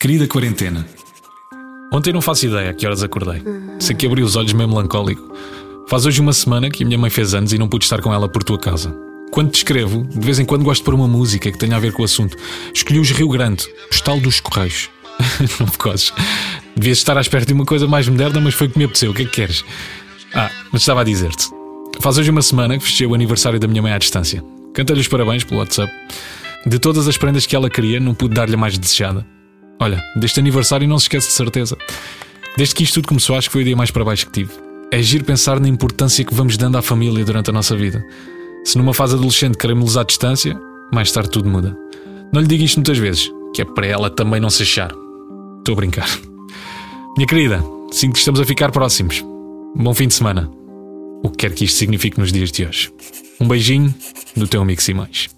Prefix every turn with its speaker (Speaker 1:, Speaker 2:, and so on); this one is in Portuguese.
Speaker 1: Querida quarentena.
Speaker 2: Ontem não faço ideia a que horas acordei. Sei que abri os olhos meio melancólico. Faz hoje uma semana que a minha mãe fez anos e não pude estar com ela por tua casa. Quando te escrevo, de vez em quando gosto de pôr uma música que tenha a ver com o assunto. Escolhi os Rio Grande, postal dos Correios. não me cozes. Devias estar à espera de uma coisa mais moderna, mas foi o que me apeteceu. O que é que queres? Ah, mas estava a dizer-te. Faz hoje uma semana que festejei o aniversário da minha mãe à distância. Cantei-lhe os parabéns pelo WhatsApp. De todas as prendas que ela queria, não pude dar-lhe a mais desejada. Olha, deste aniversário não se esquece de certeza. Desde que isto tudo começou, acho que foi o dia mais para baixo que tive. É giro pensar na importância que vamos dando à família durante a nossa vida. Se numa fase adolescente queremos à distância, mais tarde tudo muda. Não lhe digo isto muitas vezes, que é para ela também não se achar. Estou a brincar. Minha querida, sinto que estamos a ficar próximos. Bom fim de semana. O que quer que isto signifique nos dias de hoje. Um beijinho do teu amigo Simões.